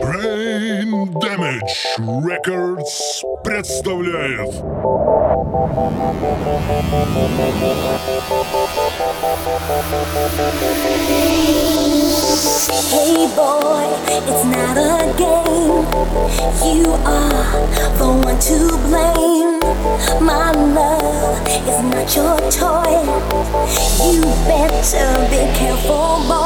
Brain Damage Records представляет. Hey boy, it's not a game. You are the one to blame. My love is not your toy. You better be careful boy.